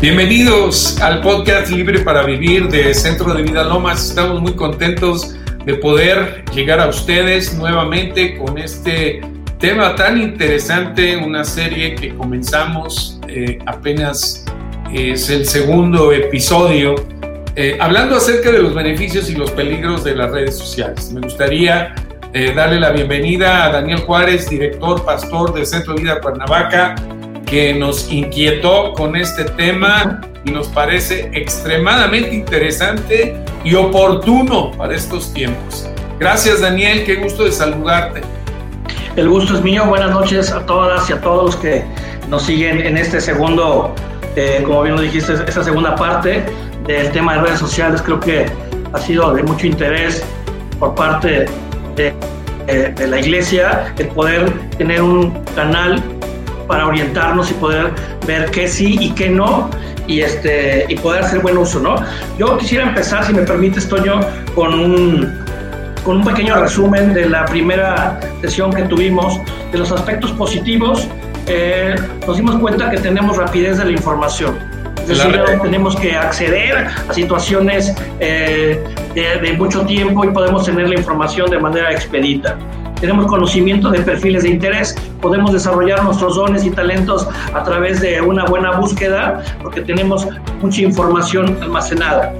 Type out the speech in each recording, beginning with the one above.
Bienvenidos al podcast Libre para Vivir de Centro de Vida Lomas. Estamos muy contentos de poder llegar a ustedes nuevamente con este tema tan interesante, una serie que comenzamos eh, apenas es el segundo episodio, eh, hablando acerca de los beneficios y los peligros de las redes sociales. Me gustaría eh, darle la bienvenida a Daniel Juárez, director, pastor del Centro de Vida Cuernavaca que nos inquietó con este tema y nos parece extremadamente interesante y oportuno para estos tiempos. Gracias Daniel, qué gusto de saludarte. El gusto es mío, buenas noches a todas y a todos que nos siguen en este segundo, eh, como bien lo dijiste, esta segunda parte del tema de redes sociales. Creo que ha sido de mucho interés por parte de, de la iglesia el poder tener un canal para orientarnos y poder ver qué sí y qué no y, este, y poder hacer buen uso, ¿no? Yo quisiera empezar, si me permites, Toño, con un, con un pequeño resumen de la primera sesión que tuvimos, de los aspectos positivos. Eh, nos dimos cuenta que tenemos rapidez de la información. Es decir, tenemos que acceder a situaciones eh, de, de mucho tiempo y podemos tener la información de manera expedita tenemos conocimiento de perfiles de interés, podemos desarrollar nuestros dones y talentos a través de una buena búsqueda porque tenemos mucha información almacenada.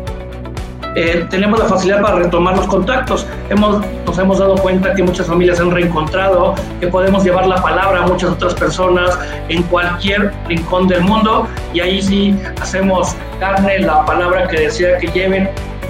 Eh, tenemos la facilidad para retomar los contactos. Hemos, nos hemos dado cuenta que muchas familias se han reencontrado, que podemos llevar la palabra a muchas otras personas en cualquier rincón del mundo y ahí sí hacemos carne la palabra que decía que lleven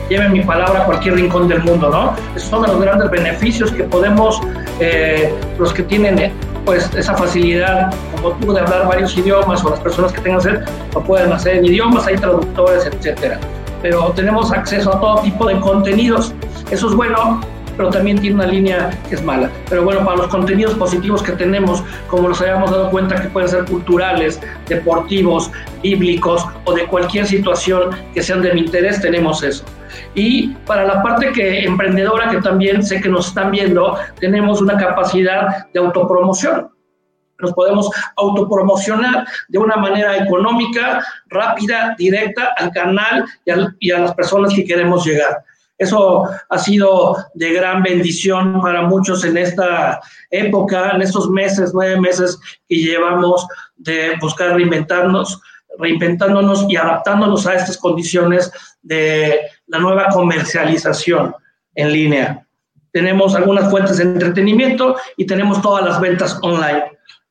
lleven mi palabra a cualquier rincón del mundo, ¿no? Esos son los grandes beneficios que podemos, eh, los que tienen eh, pues esa facilidad, como tú, de hablar varios idiomas o las personas que tengan sed, lo pueden hacer en idiomas, hay traductores, etcétera. Pero tenemos acceso a todo tipo de contenidos. Eso es bueno, pero también tiene una línea que es mala. Pero bueno, para los contenidos positivos que tenemos, como nos habíamos dado cuenta que pueden ser culturales, deportivos, bíblicos o de cualquier situación que sean de mi interés, tenemos eso. Y para la parte que emprendedora, que también sé que nos están viendo, tenemos una capacidad de autopromoción. Nos podemos autopromocionar de una manera económica, rápida, directa al canal y a, las personas que queremos llegar. Eso ha sido de gran bendición para muchos en esta época, en estos meses, nueve meses que llevamos de buscar reinventarnos, reinventándonos y adaptándonos a estas condiciones de la nueva comercialización en línea. Tenemos algunas fuentes de entretenimiento y tenemos todas las ventas online.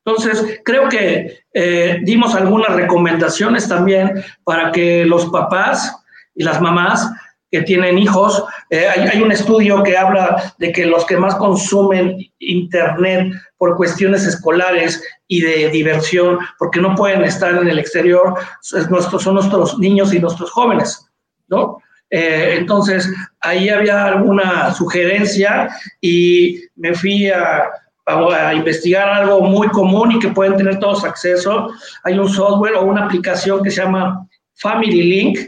Entonces, creo que eh, dimos algunas recomendaciones también para que los papás y las mamás que tienen hijos, eh, hay, un estudio que habla de que los que más consumen Internet por cuestiones escolares y de diversión, porque no pueden estar en el exterior, son nuestros niños y nuestros jóvenes, ¿no? Eh, entonces, ahí había alguna sugerencia y me fui a, a, investigar algo muy común y que pueden tener todos acceso. Hay un software o una aplicación que se llama Family Link.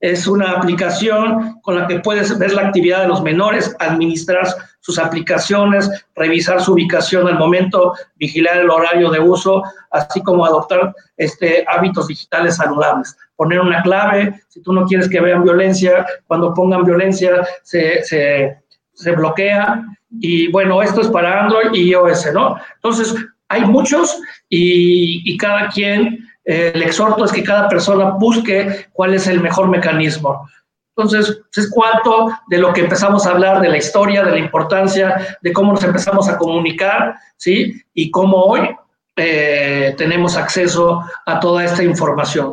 Es una aplicación con la que puedes ver la actividad de los menores, administrar sus aplicaciones, revisar su ubicación al momento, vigilar el horario de uso, así como adoptar este, hábitos digitales saludables. Poner una clave, si tú no quieres que vean violencia, cuando pongan violencia se, se, bloquea. Y bueno, esto es para Android y iOS, ¿no? Entonces, hay muchos y, y cada quien, eh, el exhorto es que cada persona busque cuál es el mejor mecanismo. Entonces, es cuanto de lo que empezamos a hablar de la historia, de la importancia, de cómo nos empezamos a comunicar, ¿sí? Y cómo hoy eh, tenemos acceso a toda esta información.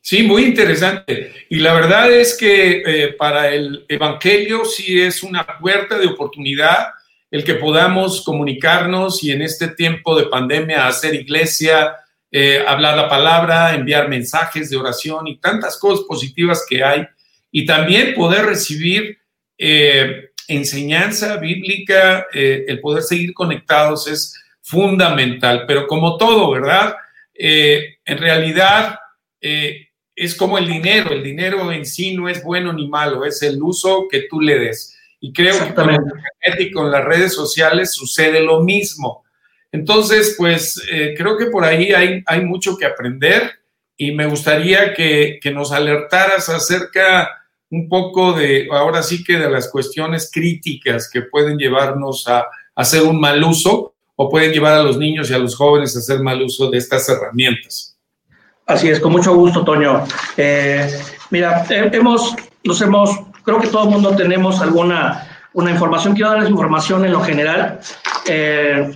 Sí, muy interesante. Y la verdad es que eh, para el Evangelio sí es una puerta de oportunidad el que podamos comunicarnos y en este tiempo de pandemia hacer iglesia, eh, hablar la palabra, enviar mensajes de oración y tantas cosas positivas que hay. Y también poder recibir eh, enseñanza bíblica, eh, el poder seguir conectados es fundamental. Pero como todo, ¿verdad? Eh, en realidad eh, es como el dinero. El dinero en sí no es bueno ni malo, es el uso que tú le des. Y creo que con, el y con las redes sociales sucede lo mismo. Entonces, pues eh, creo que por ahí hay, hay mucho que aprender y me gustaría que, nos alertaras acerca un poco de, ahora sí que de las cuestiones críticas que pueden llevarnos a, hacer un mal uso o pueden llevar a los niños y a los jóvenes a hacer mal uso de estas herramientas. Así es, con mucho gusto, Toño. Eh, mira, hemos, nos hemos, creo que todo el mundo tenemos alguna una información. Quiero darles información en lo general. Eh,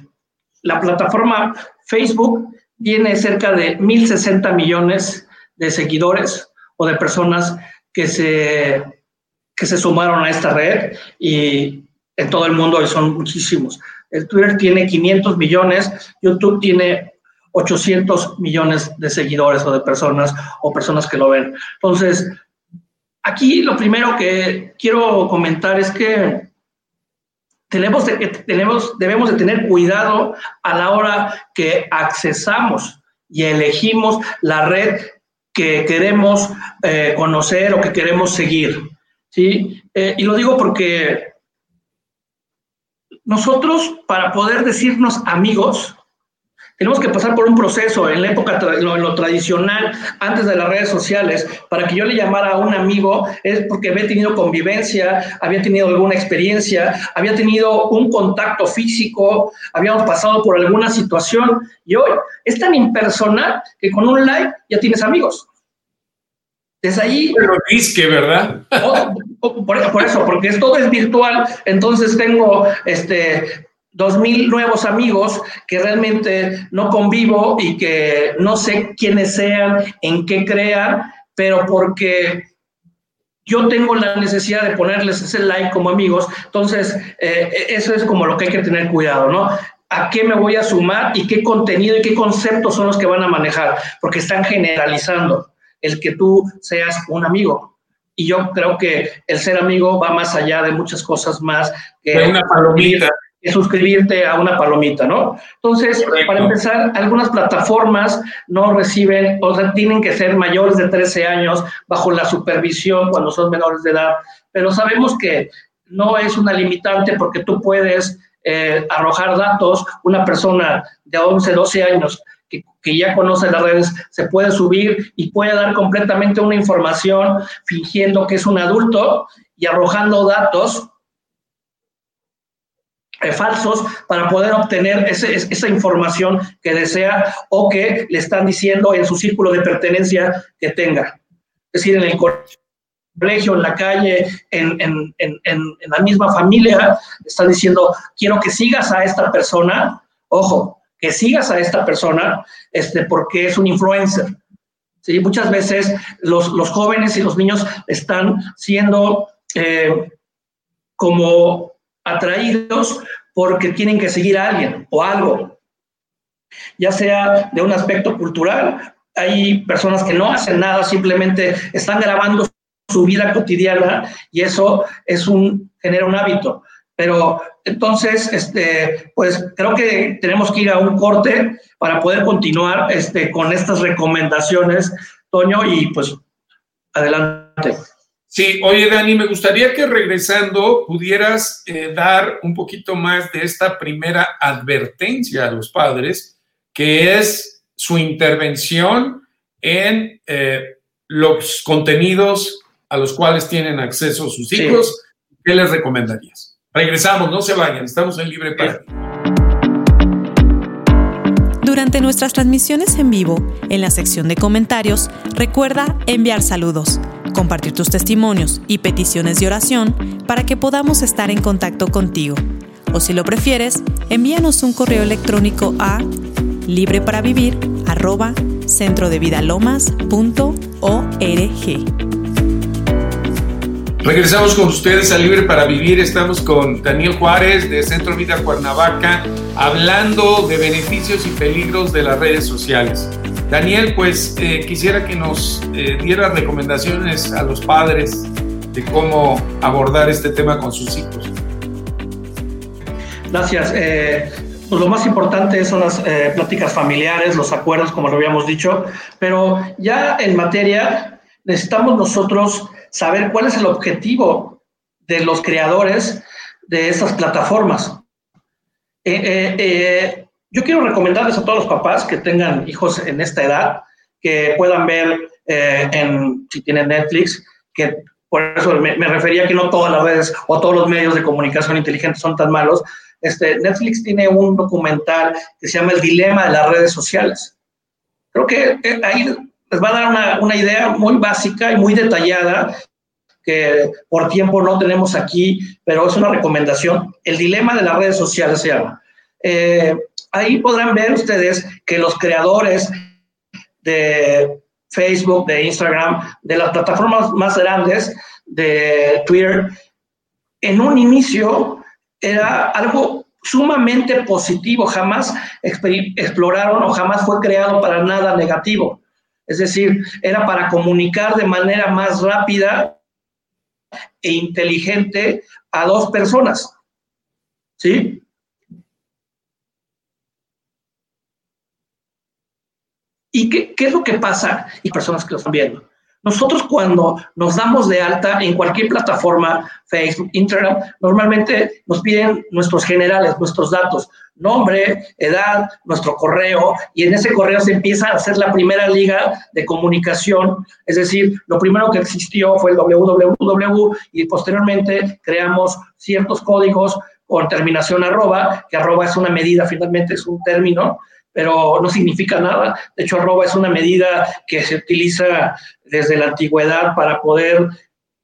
la plataforma Facebook tiene cerca de 1.060 millones de seguidores o de personas que se, que se sumaron a esta red y en todo el mundo y son muchísimos. El Twitter tiene 500 millones, YouTube tiene 800 millones de seguidores o de personas o personas que lo ven. Entonces, aquí lo primero que quiero comentar es que tenemos, tenemos, debemos de tener cuidado a la hora que accesamos y elegimos la red que queremos eh, conocer o que queremos seguir. ¿sí? Eh, y lo digo porque nosotros, para poder decirnos amigos, tenemos que pasar por un proceso en la época, en lo, tradicional, antes de las redes sociales, para que yo le llamara a un amigo, es porque había tenido convivencia, había tenido alguna experiencia, había tenido un contacto físico, habíamos pasado por alguna situación y hoy es tan impersonal que con un like ya tienes amigos. Desde ahí. Pero disque, ¿verdad? por, por, eso, porque todo es virtual, entonces tengo este dos mil nuevos amigos que realmente no convivo y que no sé quiénes sean, en qué crean, pero porque yo tengo la necesidad de ponerles ese like como amigos, entonces eh, eso es como lo que hay que tener cuidado, ¿no? ¿A qué me voy a sumar y qué contenido y qué conceptos son los que van a manejar? Porque están generalizando el que tú seas un amigo. Y yo creo que el ser amigo va más allá de muchas cosas más que una palomita suscribirte a una palomita, ¿no? Entonces, para empezar, algunas plataformas no reciben, o sea, tienen que ser mayores de 13 años bajo la supervisión cuando son menores de edad, pero sabemos que no es una limitante porque tú puedes eh, arrojar datos, una persona de 11, 12 años que, que, ya conoce las redes se puede subir y puede dar completamente una información fingiendo que es un adulto y arrojando datos falsos para poder obtener esa información que desea o que le están diciendo en su círculo de pertenencia que tenga. Es decir, en el colegio, en la calle, en, la misma familia, están diciendo, quiero que sigas a esta persona, ojo, que sigas a esta persona este, porque es un influencer. ¿sí? Muchas veces los, jóvenes y los niños están siendo eh, como atraídos porque tienen que seguir a alguien o algo, ya sea de un aspecto cultural. Hay personas que no hacen nada, simplemente están grabando su vida cotidiana y eso es un, genera un hábito. Pero entonces, este, pues creo que tenemos que ir a un corte para poder continuar este, con estas recomendaciones, Toño, y pues adelante. Sí, oye Dani, me gustaría que regresando pudieras eh, dar un poquito más de esta primera advertencia a los padres, que es su intervención en eh, los contenidos a los cuales tienen acceso sus hijos. ¿Qué les recomendarías? Regresamos, no se vayan, estamos en Libre para Durante nuestras transmisiones en vivo, en la sección de comentarios, recuerda enviar saludos compartir tus testimonios y peticiones de oración para que podamos estar en contacto contigo. O si lo prefieres, envíanos un correo electrónico a librepraVivir@centrodevidalomas.org. Regresamos con ustedes a Libre para Vivir. Estamos con Daniel Juárez de Centro Vida Cuernavaca hablando de beneficios y peligros de las redes sociales. Daniel, pues eh, quisiera que nos eh, diera recomendaciones a los padres de cómo abordar este tema con sus hijos. Gracias. Eh, pues lo más importante son las pláticas familiares, los acuerdos, como lo habíamos dicho, pero ya en materia necesitamos nosotros saber cuál es el objetivo de los creadores de esas plataformas. Yo quiero recomendarles a todos los papás que tengan hijos en esta edad que puedan ver eh, si tienen Netflix, que por eso me, refería que no todas las redes o todos los medios de comunicación inteligentes son tan malos. Este, Netflix tiene un documental que se llama El Dilema de las redes sociales. Creo que eh, ahí les va a dar una, una idea muy básica y muy detallada que por tiempo no tenemos aquí, pero es una recomendación. El dilema de las redes sociales se llama. Eh, ahí podrán ver ustedes que los creadores de Facebook, de Instagram, de las plataformas más grandes, de Twitter, en un inicio era algo sumamente positivo, jamás exploraron o jamás fue creado para nada negativo. Es decir, era para comunicar de manera más rápida e inteligente a dos personas. ¿Sí? ¿Y qué, qué, es lo que pasa? Y personas que lo están viendo. Nosotros cuando nos damos de alta en cualquier plataforma, Facebook, Instagram, normalmente nos piden nuestros generales, nuestros datos, nombre, edad, nuestro correo, y en ese correo se empieza a hacer la primera liga de comunicación. Es decir, lo primero que existió fue el www y posteriormente creamos ciertos códigos con terminación arroba, que arroba es una medida, finalmente es un término, pero no significa nada. De hecho, arroba es una medida que se utiliza desde la antigüedad para poder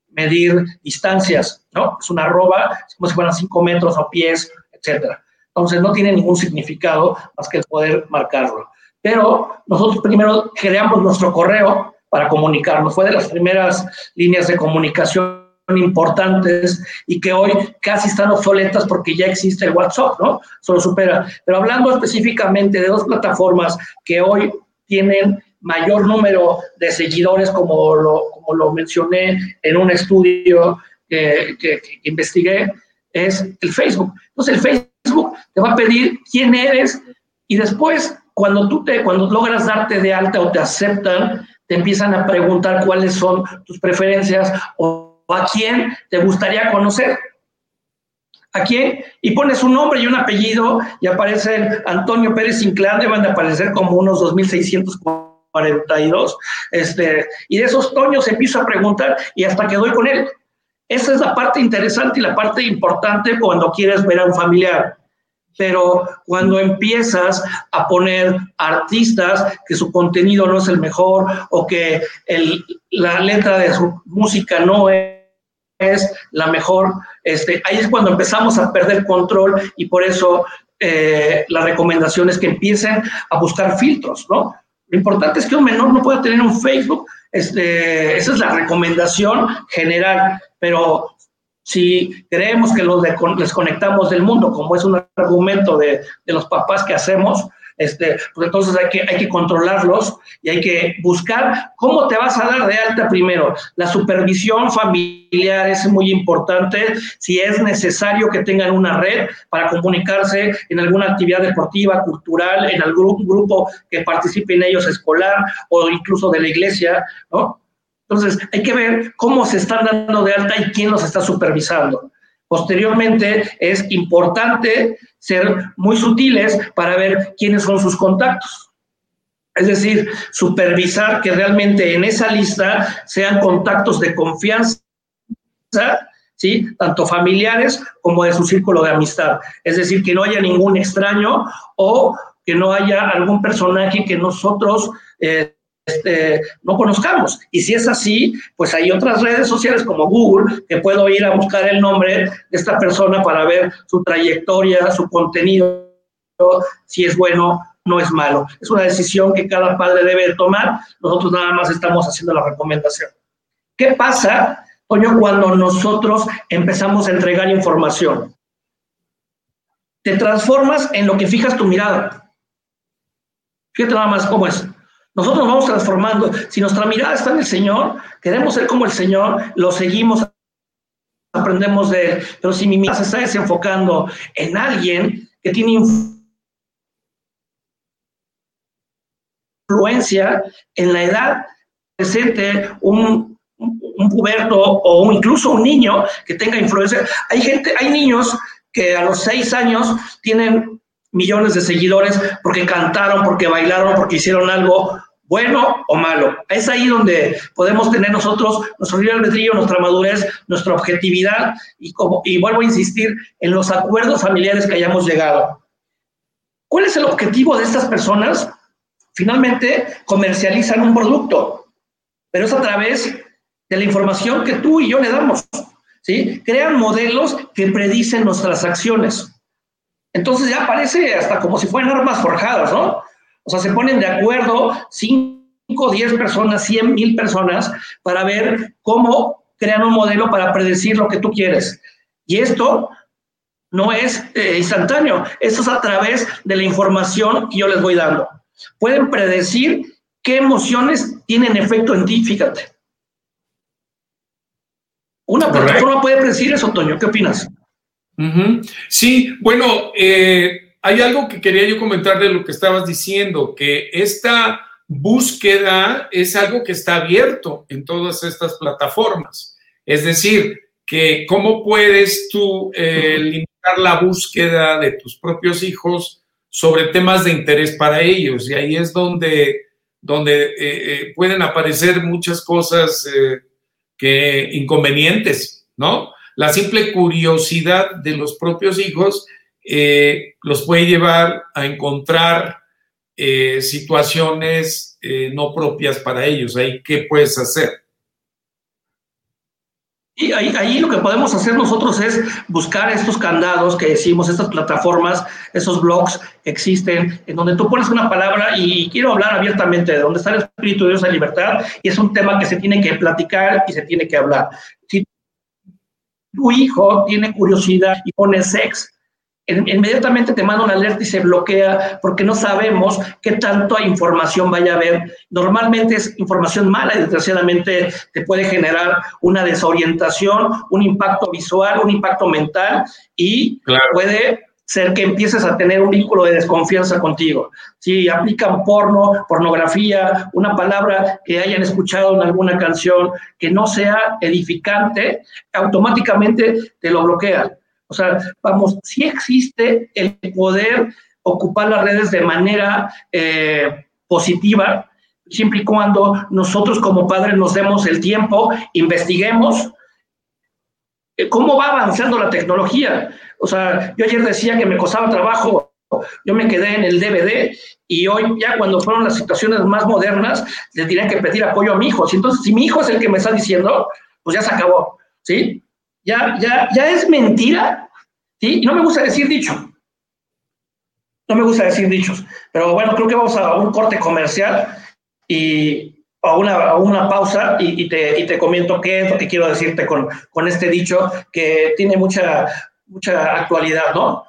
medir distancias, ¿no? Es una arroba, como si fueran cinco metros o pies, etcétera. Entonces, no tiene ningún significado más que el poder marcarlo. Pero nosotros primero creamos nuestro correo para comunicarnos. Fue de las primeras líneas de comunicación importantes y que hoy casi están obsoletas porque ya existe el WhatsApp, ¿no? Solo supera. Pero hablando específicamente de dos plataformas que hoy tienen mayor número de seguidores, como lo, como lo mencioné en un estudio que, que, investigué, es el Facebook. Entonces el Facebook te va a pedir quién eres y después cuando tú te, cuando logras darte de alta o te aceptan, te empiezan a preguntar cuáles son tus preferencias o a quién te gustaría conocer. ¿A quién? Y pones un nombre y un apellido y aparece Antonio Pérez Inclán, deben de aparecer como unos 2.642. Este, y de esos toños empiezo a preguntar y hasta que doy con él. Esa es la parte interesante y la parte importante cuando quieres ver a un familiar. Pero cuando empiezas a poner artistas que su contenido no es el mejor o que el, la letra de su música no es es la mejor, este, ahí es cuando empezamos a perder control y por eso eh, la recomendación es que empiecen a buscar filtros, ¿no? Lo importante es que un menor no pueda tener un Facebook, este, esa es la recomendación general, pero si creemos que los desconectamos del mundo, como es un argumento de, de los papás que hacemos, este, pues entonces hay que, hay que controlarlos y hay que buscar cómo te vas a dar de alta primero. La supervisión familiar es muy importante, si es necesario que tengan una red para comunicarse en alguna actividad deportiva, cultural, en algún grupo que participe en ellos escolar o incluso de la iglesia. Entonces, hay que ver cómo se están dando de alta y quién los está supervisando. Posteriormente, es importante ser muy sutiles para ver quiénes son sus contactos. Es decir, supervisar que realmente en esa lista sean contactos de confianza, ¿sí? tanto familiares como de su círculo de amistad. Es decir, que no haya ningún extraño o que no haya algún personaje que nosotros eh, este, no conozcamos. Y si es así, pues hay otras redes sociales como Google que puedo ir a buscar el nombre de esta persona para ver su trayectoria, su contenido, si es bueno, no es malo. Es una decisión que cada padre debe tomar. Nosotros nada más estamos haciendo la recomendación. ¿Qué pasa, Toño, cuando nosotros empezamos a entregar información? Te transformas en lo que fijas tu mirada. Fíjate nada más cómo es. Nosotros nos vamos transformando. Si nuestra mirada está en el Señor, queremos ser como el Señor, lo seguimos, aprendemos de él. Pero si mi mirada se está desenfocando en alguien que tiene influencia en la edad presente, un, un puberto o incluso un niño que tenga influencia. Hay gente, hay niños que a los seis años tienen millones de seguidores porque cantaron, porque bailaron, porque hicieron algo bueno o malo. Es ahí donde podemos tener nosotros nuestro libre albedrío, nuestra madurez, nuestra objetividad y, como, y vuelvo a insistir en los acuerdos familiares que hayamos llegado. ¿Cuál es el objetivo de estas personas? Finalmente comercializan un producto, pero es a través de la información que tú y yo le damos. ¿sí? Crean modelos que predicen nuestras acciones. Entonces ya parece hasta como si fueran armas forjadas, ¿no? O sea, se ponen de acuerdo 5, 10 personas, 100 mil personas para ver cómo crean un modelo para predecir lo que tú quieres. Y esto no es eh, instantáneo, esto es a través de la información que yo les voy dando. Pueden predecir qué emociones tienen efecto en ti, fíjate. Una plataforma puede predecir eso, Toño, ¿qué opinas? Sí, bueno, eh, hay algo que quería yo comentar de lo que estabas diciendo, que esta búsqueda es algo que está abierto en todas estas plataformas. Es decir, que cómo puedes tú eh, limitar la búsqueda de tus propios hijos sobre temas de interés para ellos. Y ahí es donde, donde eh, pueden aparecer muchas cosas que inconvenientes, ¿no? La simple curiosidad de los propios hijos eh, los puede llevar a encontrar eh, situaciones eh, no propias para ellos. Ahí, ¿qué puedes hacer? Y ahí, lo que podemos hacer nosotros es buscar estos candados que decimos, estas plataformas, esos blogs existen, en donde tú pones una palabra y quiero hablar abiertamente de dónde está el Espíritu de Dios en libertad y es un tema que se tiene que platicar y se tiene que hablar. Si tu hijo tiene curiosidad y pone sex, inmediatamente te manda una alerta y se bloquea porque no sabemos qué tanto información vaya a haber. Normalmente es información mala y desgraciadamente te puede generar una desorientación, un impacto visual, un impacto mental y puede ser que empieces a tener un vínculo de desconfianza contigo. Si aplican porno, pornografía, una palabra que hayan escuchado en alguna canción que no sea edificante, automáticamente te lo bloquean. O sea, vamos, sí existe el poder ocupar las redes de manera eh, positiva, siempre y cuando nosotros como padres nos demos el tiempo, investiguemos cómo va avanzando la tecnología. O sea, yo ayer decía que me costaba trabajo, yo me quedé en el DVD y hoy ya cuando fueron las situaciones más modernas, le tienen que pedir apoyo a mi hijo. Entonces, si mi hijo es el que me está diciendo, pues ya se acabó, ¿sí? ya, ya, ya es mentira, ¿sí? Y no me gusta decir dicho. No me gusta decir dichos. Pero bueno, creo que vamos a un corte comercial y a una, una pausa y, te, y, te, comento qué es lo que quiero decirte con, con este dicho que tiene mucha, mucha actualidad, ¿no?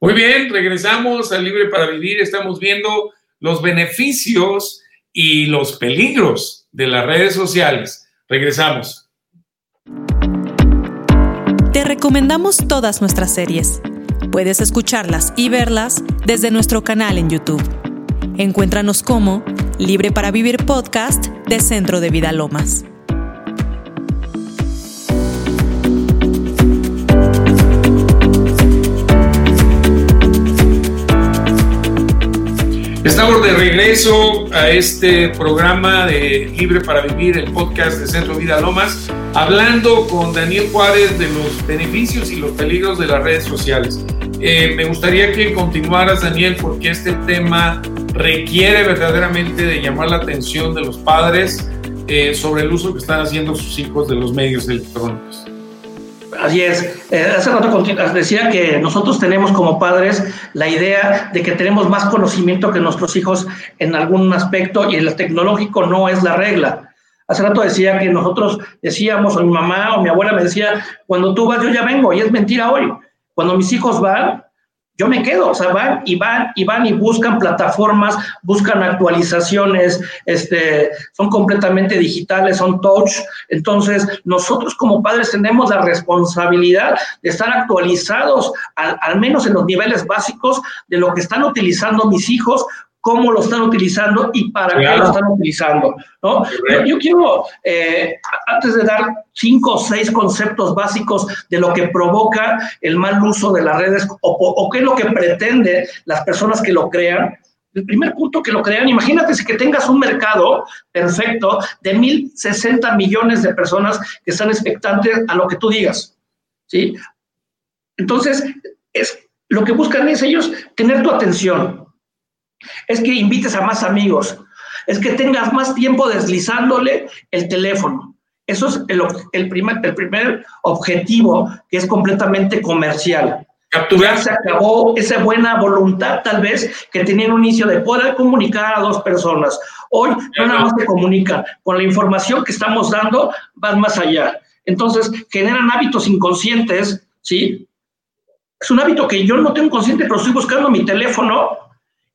Muy bien, regresamos al Libre para Vivir. Estamos viendo los beneficios y los peligros de las redes sociales. Regresamos. Te recomendamos todas nuestras series. Puedes escucharlas y verlas desde nuestro canal en YouTube. Encuéntranos como Libre para Vivir Podcast de Centro de Vida Lomas. Estamos de regreso a este programa de Libre para Vivir, el podcast de Centro Vida Lomas, hablando con Daniel Juárez de los beneficios y los peligros de las redes sociales. Eh, me gustaría que continuaras, Daniel, porque este tema requiere verdaderamente de llamar la atención de los padres eh, sobre el uso que están haciendo sus hijos de los medios electrónicos. Así es. Eh, hace rato decía que nosotros tenemos como padres la idea de que tenemos más conocimiento que nuestros hijos en algún aspecto y el tecnológico no es la regla. Hace rato decía que nosotros decíamos, o mi mamá o mi abuela me decía, cuando tú vas yo ya vengo, y es mentira hoy. Cuando mis hijos van, yo me quedo, o sea, van y van y van y buscan plataformas, buscan actualizaciones, este, son completamente digitales, son touch. Entonces, nosotros como padres tenemos la responsabilidad de estar actualizados, al, al menos en los niveles básicos, de lo que están utilizando mis hijos cómo lo están utilizando y para qué lo están utilizando. ¿no? Yo, quiero, eh, antes de dar cinco o seis conceptos básicos de lo que provoca el mal uso de las redes o, qué es lo que pretende las personas que lo crean, el primer punto que lo crean, imagínate si que tengas un mercado perfecto de 1.060 millones de personas que están expectantes a lo que tú digas, ¿sí? Entonces, es, lo que buscan es ellos tener tu atención, es que invites a más amigos, es que tengas más tiempo deslizándole el teléfono. Eso es el, el, primer, el primer objetivo que es completamente comercial. Capturar. se acabó esa buena voluntad, tal vez, que tenía un inicio de poder comunicar a dos personas. Hoy no nada más se comunica, con la información que estamos dando, van más allá. Entonces, generan hábitos inconscientes, ¿sí? Es un hábito que yo no tengo consciente, pero estoy buscando mi teléfono.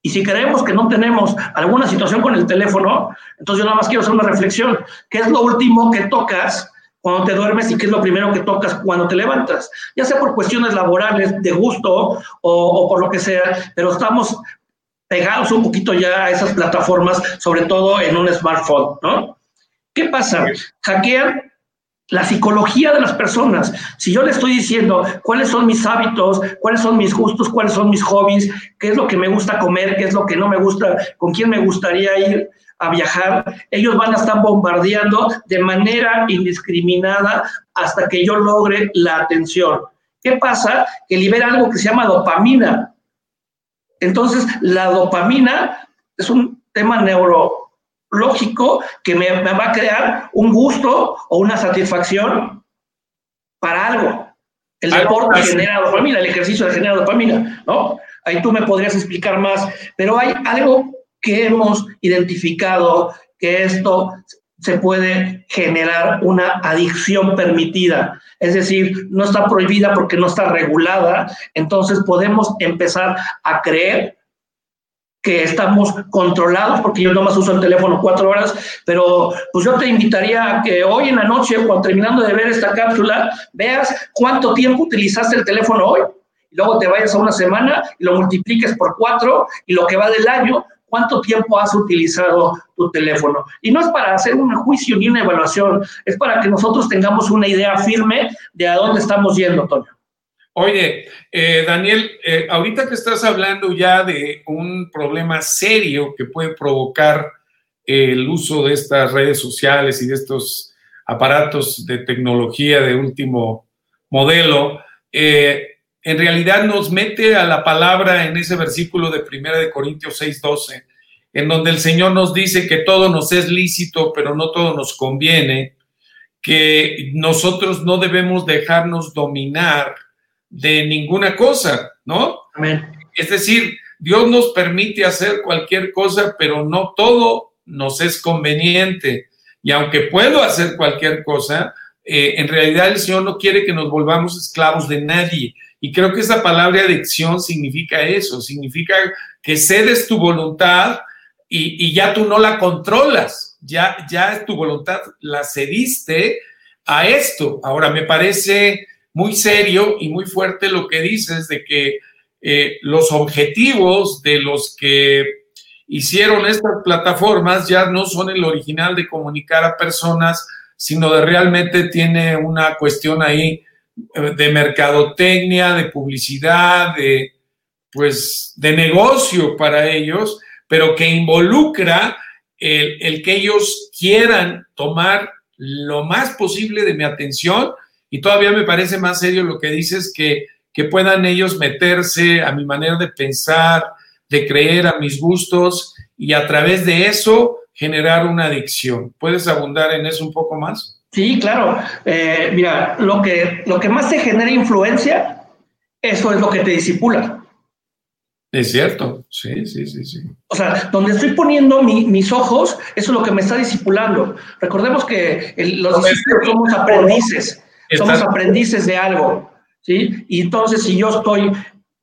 Y si creemos que no tenemos alguna situación con el teléfono, entonces yo nada más quiero hacer una reflexión. ¿Qué es lo último que tocas cuando te duermes y qué es lo primero que tocas cuando te levantas, ya sea por cuestiones laborales, de gusto o, por lo que sea, pero estamos pegados un poquito ya a esas plataformas, sobre todo en un smartphone, ¿no? ¿Qué pasa? Hackean la psicología de las personas. Si yo le estoy diciendo cuáles son mis hábitos, cuáles son mis gustos, cuáles son mis hobbies, qué es lo que me gusta comer, qué es lo que no me gusta, con quién me gustaría ir, a viajar, ellos van a estar bombardeando de manera indiscriminada hasta que yo logre la atención. ¿Qué pasa? Que libera algo que se llama dopamina. Entonces, la dopamina es un tema neurológico que me, va a crear un gusto o una satisfacción para algo. El deporte genera dopamina, el ejercicio genera dopamina, ¿no? Ahí tú me podrías explicar más, pero hay algo que hemos identificado que esto se puede generar una adicción permitida, es decir, no está prohibida porque no está regulada, entonces podemos empezar a creer que estamos controlados, porque yo nomás uso el teléfono cuatro horas, pero pues yo te invitaría a que hoy en la noche, cuando terminando de ver esta cápsula, veas cuánto tiempo utilizaste el teléfono hoy, y luego te vayas a una semana y lo multipliques por cuatro, y lo que va del año, cuánto tiempo has utilizado tu teléfono. Y no es para hacer un juicio ni una evaluación, es para que nosotros tengamos una idea firme de a dónde estamos yendo, Toño. Oye, eh, Daniel, eh, ahorita que estás hablando ya de un problema serio que puede provocar el uso de estas redes sociales y de estos aparatos de tecnología de último modelo, eh, en realidad nos mete a la palabra en ese versículo de 1 de Corintios 6:12, en donde el Señor nos dice que todo nos es lícito, pero no todo nos conviene, que nosotros no debemos dejarnos dominar de ninguna cosa, ¿no? Amén. Es decir, Dios nos permite hacer cualquier cosa, pero no todo nos es conveniente. Y aunque puedo hacer cualquier cosa, eh, en realidad el Señor no quiere que nos volvamos esclavos de nadie. Y creo que esa palabra adicción significa eso, significa que cedes tu voluntad y, ya tú no la controlas, ya, ya tu voluntad la cediste a esto. Ahora, me parece muy serio y muy fuerte lo que dices de que eh, los objetivos de los que hicieron estas plataformas ya no son el original de comunicar a personas, sino de realmente tiene una cuestión ahí de mercadotecnia, de publicidad, de pues de negocio para ellos, pero que involucra el, que ellos quieran tomar lo más posible de mi atención y todavía me parece más serio lo que dices que, que puedan ellos meterse a mi manera de pensar, de creer, a mis gustos y a través de eso generar una adicción. ¿Puedes abundar en eso un poco más? Sí, claro. Eh, mira, lo que, lo que más te genera influencia, eso es lo que te disipula. Es cierto, sí, sí, sí, sí. O sea, donde estoy poniendo mis ojos, eso es lo que me está disipulando. Recordemos que los discípulos somos aprendices, somos aprendices de algo, ¿sí? Y entonces si yo estoy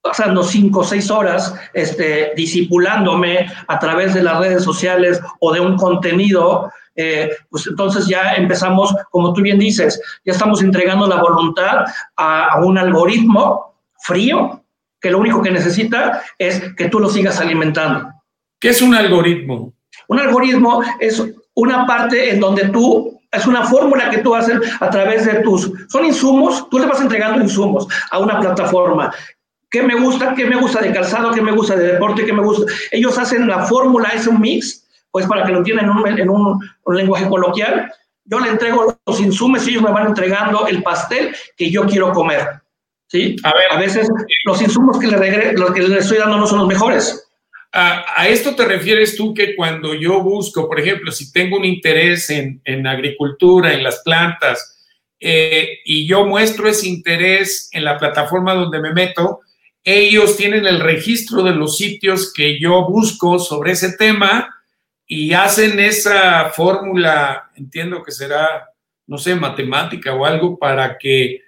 pasando cinco o seis horas este, disipulándome a través de las redes sociales o de un contenido, eh, pues entonces ya empezamos, como tú bien dices, ya estamos entregando la voluntad a, un algoritmo frío que lo único que necesita es que tú lo sigas alimentando. ¿Qué es un algoritmo? Un algoritmo es una parte en donde tú, es una fórmula que tú haces a través de tus, son insumos, tú le vas entregando insumos a una plataforma ¿Qué me gusta? ¿Qué me gusta de calzado? ¿Qué me gusta de deporte? ¿Qué me gusta? Ellos hacen la fórmula, es un mix, pues para que lo entiendan en un, en un, un lenguaje coloquial. Yo le entrego los insumos y ellos me van entregando el pastel que yo quiero comer. ¿sí? A, ver, a veces los insumos que le, regre, los que le estoy dando no son los mejores. A, esto te refieres tú que cuando yo busco, por ejemplo, si tengo un interés en, en agricultura, en las plantas, eh, y yo muestro ese interés en la plataforma donde me meto, ellos tienen el registro de los sitios que yo busco sobre ese tema y hacen esa fórmula, entiendo que será, no sé, matemática o algo, para que,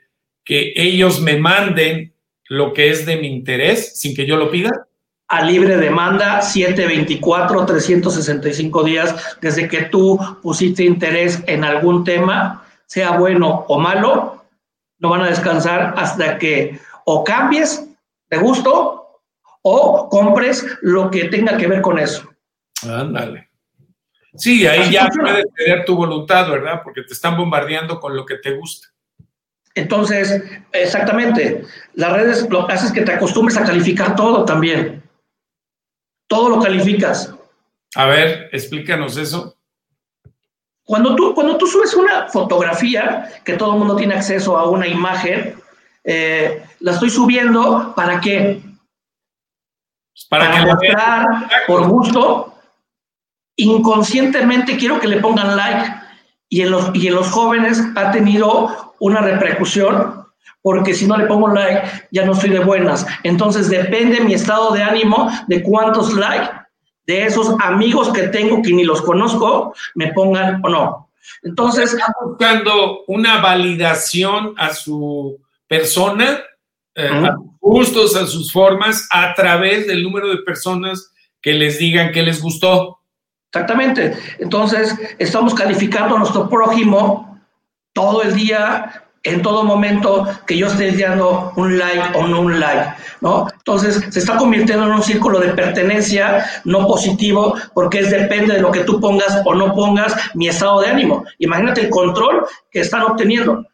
que ellos me manden lo que es de mi interés sin que yo lo pida. A libre demanda, 724, 365 días, desde que tú pusiste interés en algún tema, sea bueno o malo, no van a descansar hasta que o cambies de gusto o compres lo que tenga que ver con eso. Ándale. Sí, ahí ya puedes tener tu voluntad, ¿verdad? Porque te están bombardeando con lo que te gusta. Entonces, exactamente, las redes lo que haces es que te acostumbres a calificar todo también. Todo lo calificas. A ver, explícanos eso. Cuando tú, cuando tú subes una fotografía, que todo el mundo tiene acceso a una imagen, eh, la estoy subiendo para qué? Para, para que mostrar por gusto. Inconscientemente quiero que le pongan like y en los, y en los jóvenes ha tenido una repercusión porque si no le pongo like ya no estoy de buenas. Entonces depende mi estado de ánimo de cuántos likes de esos amigos que tengo que ni los conozco me pongan o no. Entonces está buscando una validación a su persona, eh, uh -huh. a sus gustos, a sus formas, a través del número de personas que les digan que les gustó. Exactamente. Entonces, estamos calificando a nuestro prójimo todo el día, en todo momento, que yo esté dando un like o no un like, ¿no? Entonces, se está convirtiendo en un círculo de pertenencia no positivo, porque es depende de lo que tú pongas o no pongas mi estado de ánimo. Imagínate el control que están obteniendo.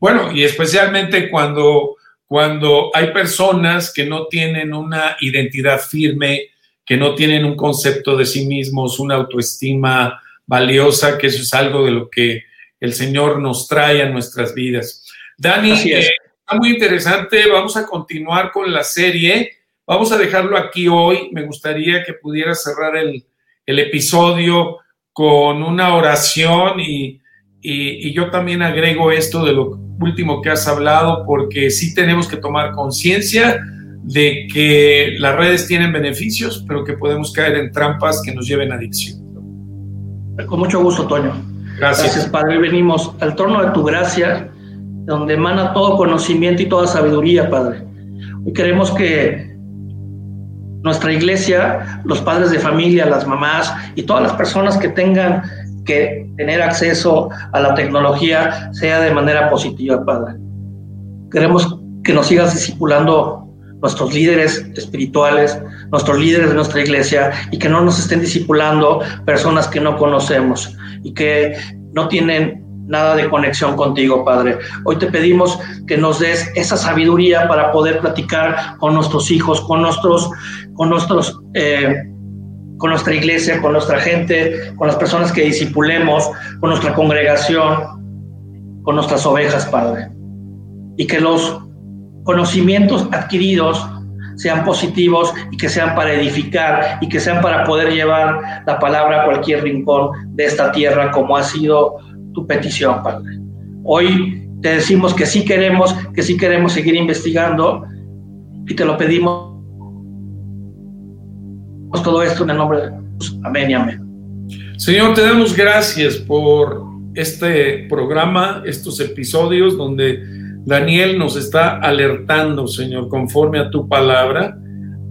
Bueno, y especialmente cuando, cuando hay personas que no tienen una identidad firme, que no tienen un concepto de sí mismos, una autoestima valiosa, que eso es algo de lo que el Señor nos trae a nuestras vidas. Dani, eh, está muy interesante, vamos a continuar con la serie, vamos a dejarlo aquí hoy, me gustaría que pudiera cerrar el, el episodio con una oración y, y, y, yo también agrego esto de lo último que has hablado, porque sí tenemos que tomar conciencia de que las redes tienen beneficios, pero que podemos caer en trampas que nos lleven a adicción. Con mucho gusto, Toño. Gracias. Padre. Venimos al trono de tu gracia, donde emana todo conocimiento y toda sabiduría, Padre. Hoy queremos que nuestra iglesia, los padres de familia, las mamás y todas las personas que tengan que tener acceso a la tecnología sea de manera positiva, Padre. Queremos que nos sigas discipulando nuestros líderes espirituales, nuestros líderes de nuestra iglesia y que no nos estén discipulando personas que no conocemos y que no tienen nada de conexión contigo, Padre. Hoy te pedimos que nos des esa sabiduría para poder platicar con nuestros hijos, con nuestros, con nuestros, eh, con nuestra iglesia, con nuestra gente, con las personas que disipulemos, con nuestra congregación, con nuestras ovejas, Padre. Y que los conocimientos adquiridos sean positivos y que sean para edificar y que sean para poder llevar la palabra a cualquier rincón de esta tierra como ha sido tu petición, Padre. Hoy te decimos que sí queremos, que sí queremos seguir investigando y te lo pedimos todo esto en el nombre de Jesús. Amén y amén. Señor, te damos gracias por este programa, estos episodios donde Daniel nos está alertando, Señor, conforme a tu palabra,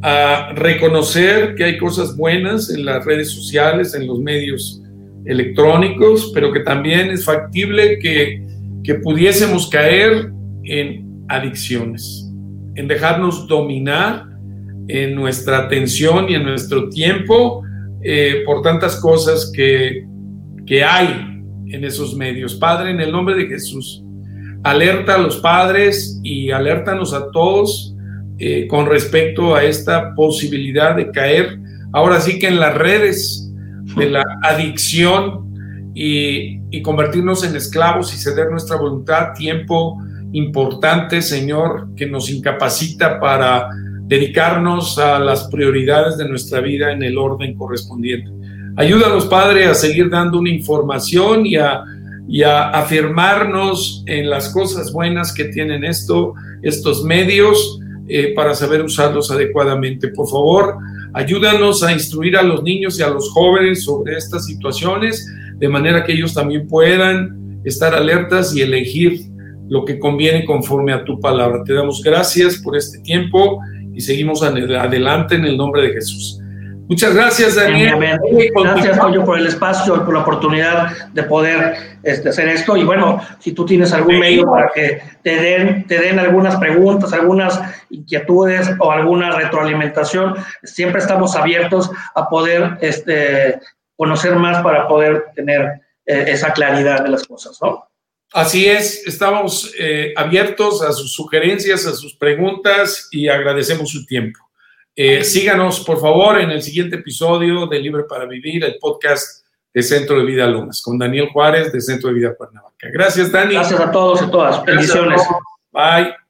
a reconocer que hay cosas buenas en las redes sociales, en los medios electrónicos, pero que también es factible que, que pudiésemos caer en adicciones, en dejarnos dominar en nuestra atención y en nuestro tiempo eh, por tantas cosas que, que hay en esos medios. Padre, en el nombre de Jesús, alerta a los padres y alértanos a todos eh, con respecto a esta posibilidad de caer ahora sí que en las redes de la adicción y, y convertirnos en esclavos y ceder nuestra voluntad, tiempo importante, Señor, que nos incapacita para dedicarnos a las prioridades de nuestra vida en el orden correspondiente. Ayúdanos, Padre, a seguir dando una información y a, y a afirmarnos en las cosas buenas que tienen esto, estos medios eh, para saber usarlos adecuadamente. Por favor, ayúdanos a instruir a los niños y a los jóvenes sobre estas situaciones, de manera que ellos también puedan estar alertas y elegir lo que conviene conforme a tu palabra. Te damos gracias por este tiempo y seguimos adelante en el nombre de Jesús. Muchas gracias, Daniel. Gracias, Toño, por el espacio y por la oportunidad de poder este, hacer esto. Y bueno, si tú tienes algún medio para que te den, te den algunas preguntas, algunas inquietudes o alguna retroalimentación, siempre estamos abiertos a poder este, conocer más para poder tener eh, esa claridad de las cosas, ¿no? Así es, estamos eh, abiertos a sus sugerencias, a sus preguntas y agradecemos su tiempo. Eh, síganos, por favor, en el siguiente episodio de Libre para Vivir, el podcast de Centro de Vida Lomas, con Daniel Juárez de Centro de Vida Cuernavaca. Gracias, Dani. Gracias a todos y todas. Bendiciones. Bye.